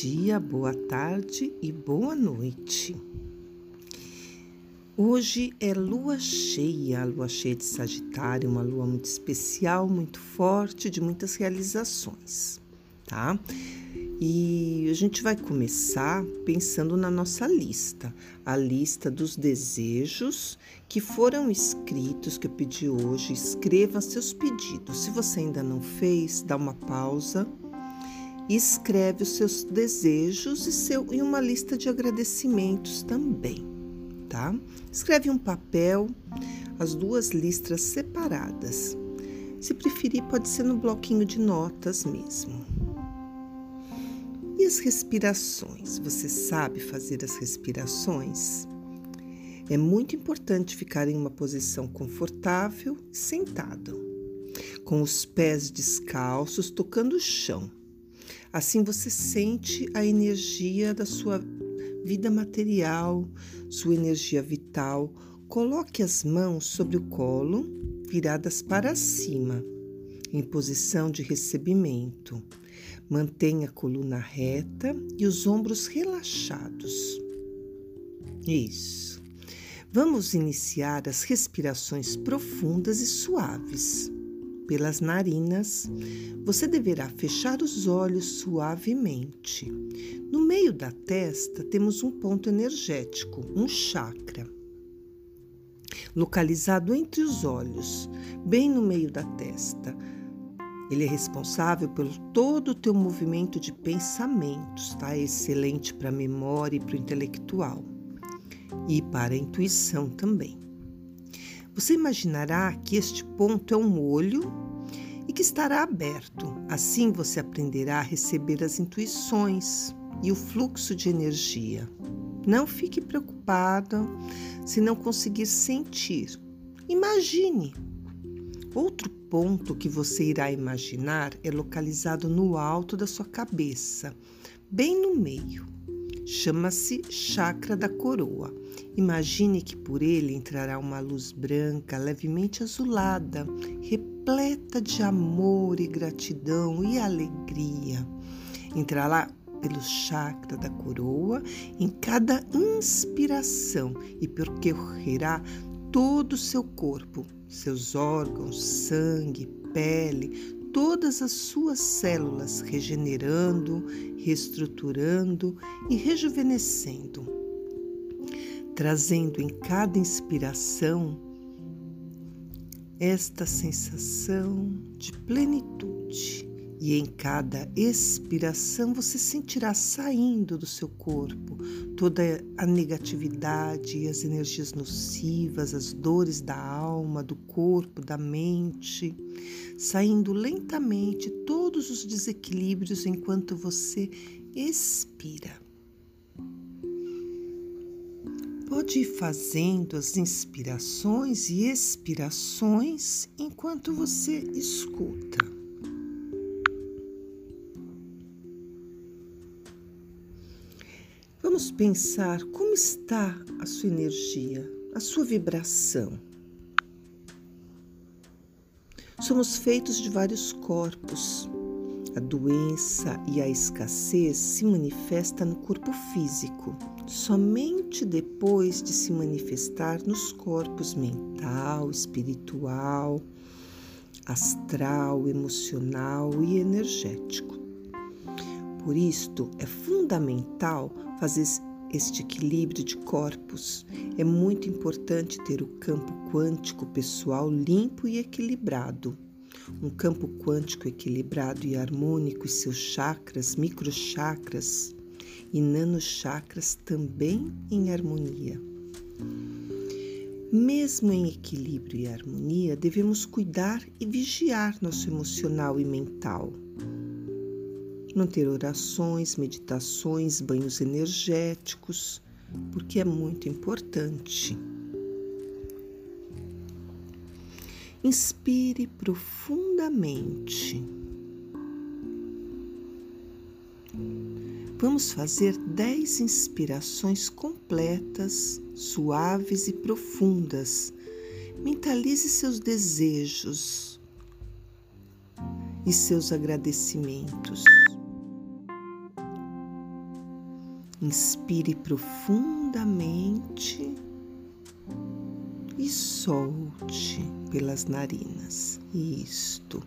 dia, boa tarde e boa noite. Hoje é lua cheia, a lua cheia de Sagitário, uma lua muito especial, muito forte, de muitas realizações, tá? E a gente vai começar pensando na nossa lista, a lista dos desejos que foram escritos, que eu pedi hoje. Escreva seus pedidos. Se você ainda não fez, dá uma pausa escreve os seus desejos e, seu, e uma lista de agradecimentos também, tá? Escreve um papel, as duas listas separadas. Se preferir, pode ser no bloquinho de notas mesmo. E as respirações? Você sabe fazer as respirações? É muito importante ficar em uma posição confortável sentado, com os pés descalços tocando o chão Assim você sente a energia da sua vida material, sua energia vital. Coloque as mãos sobre o colo, viradas para cima, em posição de recebimento. Mantenha a coluna reta e os ombros relaxados. Isso. Vamos iniciar as respirações profundas e suaves pelas narinas, você deverá fechar os olhos suavemente. No meio da testa temos um ponto energético, um chakra, localizado entre os olhos, bem no meio da testa. Ele é responsável por todo o teu movimento de pensamentos, tá? Excelente para a memória e para o intelectual e para a intuição também. Você imaginará que este ponto é um olho e que estará aberto. Assim você aprenderá a receber as intuições e o fluxo de energia. Não fique preocupado se não conseguir sentir. Imagine. Outro ponto que você irá imaginar é localizado no alto da sua cabeça, bem no meio. Chama-se chakra da coroa. Imagine que por ele entrará uma luz branca, levemente azulada, repleta de amor e gratidão e alegria. Entrará pelo chakra da coroa em cada inspiração e percorrerá todo o seu corpo, seus órgãos, sangue, pele, todas as suas células, regenerando, reestruturando e rejuvenescendo, trazendo em cada inspiração esta sensação de plenitude e em cada expiração você sentirá saindo do seu corpo toda a negatividade e as energias nocivas, as dores da alma, do corpo, da mente, saindo lentamente todos os desequilíbrios enquanto você expira. Pode ir fazendo as inspirações e expirações enquanto você escuta. Vamos pensar como está a sua energia, a sua vibração. Somos feitos de vários corpos. A doença e a escassez se manifesta no corpo físico, somente depois de se manifestar nos corpos mental, espiritual, astral, emocional e energético. Por isto, é fundamental fazer este equilíbrio de corpos. É muito importante ter o campo quântico pessoal limpo e equilibrado. Um campo quântico equilibrado e harmônico e seus chakras, microchakras e nanochakras também em harmonia. Mesmo em equilíbrio e harmonia, devemos cuidar e vigiar nosso emocional e mental manter orações, meditações, banhos energéticos, porque é muito importante. Inspire profundamente. Vamos fazer dez inspirações completas, suaves e profundas. Mentalize seus desejos e seus agradecimentos. Inspire profundamente e solte pelas narinas. Isto.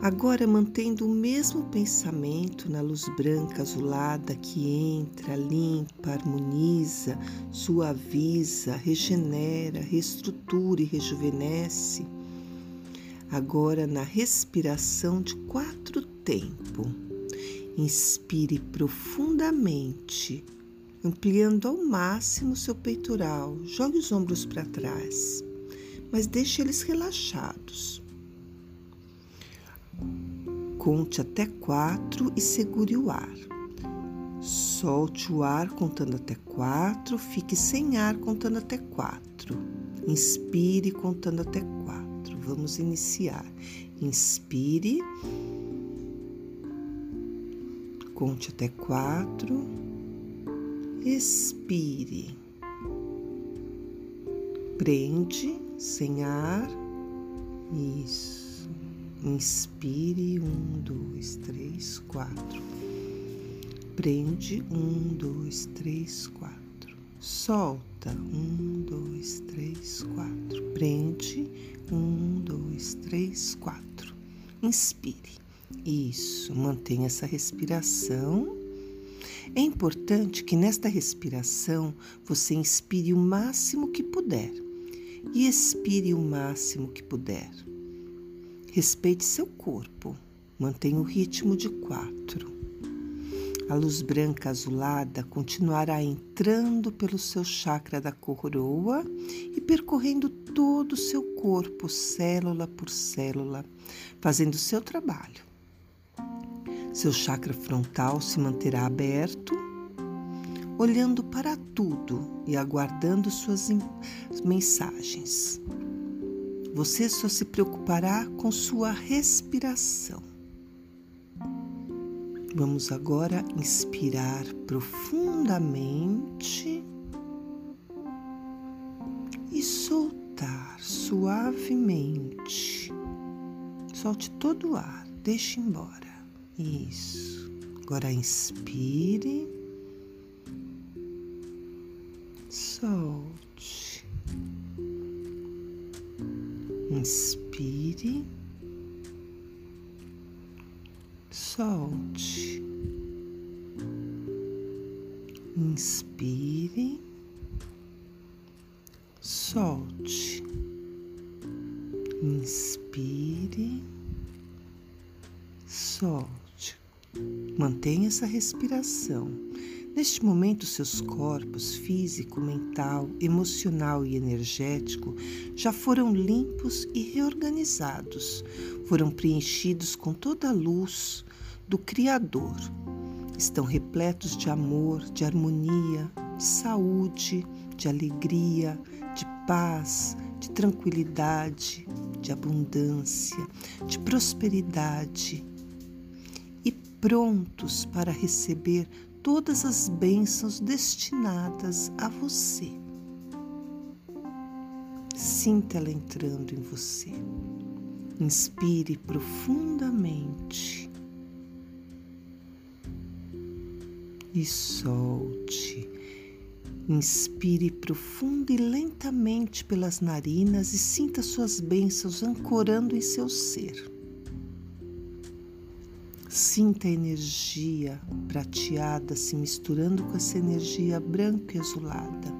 Agora, mantendo o mesmo pensamento na luz branca azulada que entra, limpa, harmoniza, suaviza, regenera, reestrutura e rejuvenesce. Agora, na respiração de quatro tempo, inspire profundamente, ampliando ao máximo seu peitoral. Jogue os ombros para trás, mas deixe eles relaxados. Conte até quatro e segure o ar. Solte o ar contando até quatro, fique sem ar contando até quatro. Inspire contando até quatro. Vamos iniciar. Inspire. Conte até quatro. Expire. Prende sem ar. Isso. Inspire, um, dois, três, quatro. Prende, um, dois, três, quatro. Solta, um, dois, três, quatro. Prende, um, dois, três, quatro. Inspire. Isso, mantenha essa respiração. É importante que nesta respiração você inspire o máximo que puder e expire o máximo que puder. Respeite seu corpo. Mantenha o ritmo de quatro. A luz branca azulada continuará entrando pelo seu chakra da coroa e percorrendo todo o seu corpo, célula por célula, fazendo seu trabalho. Seu chakra frontal se manterá aberto, olhando para tudo e aguardando suas mensagens. Você só se preocupará com sua respiração. Vamos agora inspirar profundamente e soltar suavemente. Solte todo o ar, deixe embora. Isso. Agora inspire. Solte. Inspire, solte. Inspire, solte. Inspire, solte. Mantenha essa respiração. Neste momento, seus corpos físico, mental, emocional e energético já foram limpos e reorganizados, foram preenchidos com toda a luz do Criador. Estão repletos de amor, de harmonia, de saúde, de alegria, de paz, de tranquilidade, de abundância, de prosperidade prontos para receber todas as bênçãos destinadas a você. Sinta ela entrando em você. Inspire profundamente e solte. Inspire profundo e lentamente pelas narinas e sinta suas bênçãos ancorando em seu ser. Sinta a energia prateada se misturando com essa energia branca e azulada,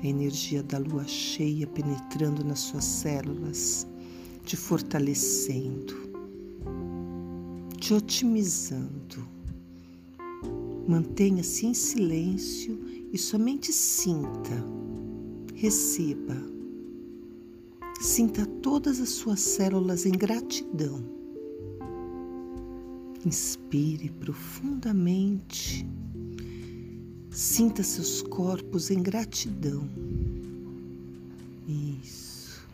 a energia da lua cheia penetrando nas suas células, te fortalecendo, te otimizando. Mantenha-se em silêncio e somente sinta, receba. Sinta todas as suas células em gratidão Inspire profundamente. Sinta seus corpos em gratidão. Isso.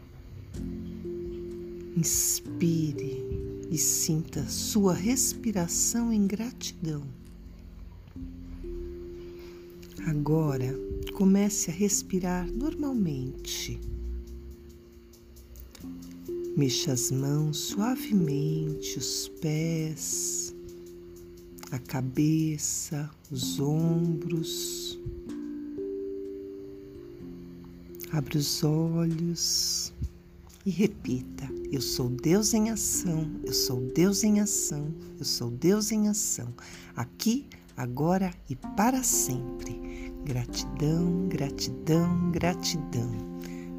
Inspire e sinta sua respiração em gratidão. Agora, comece a respirar normalmente. Mexa as mãos suavemente, os pés, a cabeça, os ombros. Abra os olhos e repita: Eu sou Deus em ação, eu sou Deus em ação, eu sou Deus em ação, aqui, agora e para sempre. Gratidão, gratidão, gratidão.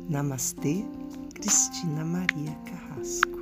Namastê, Cristina Maria Carrasco.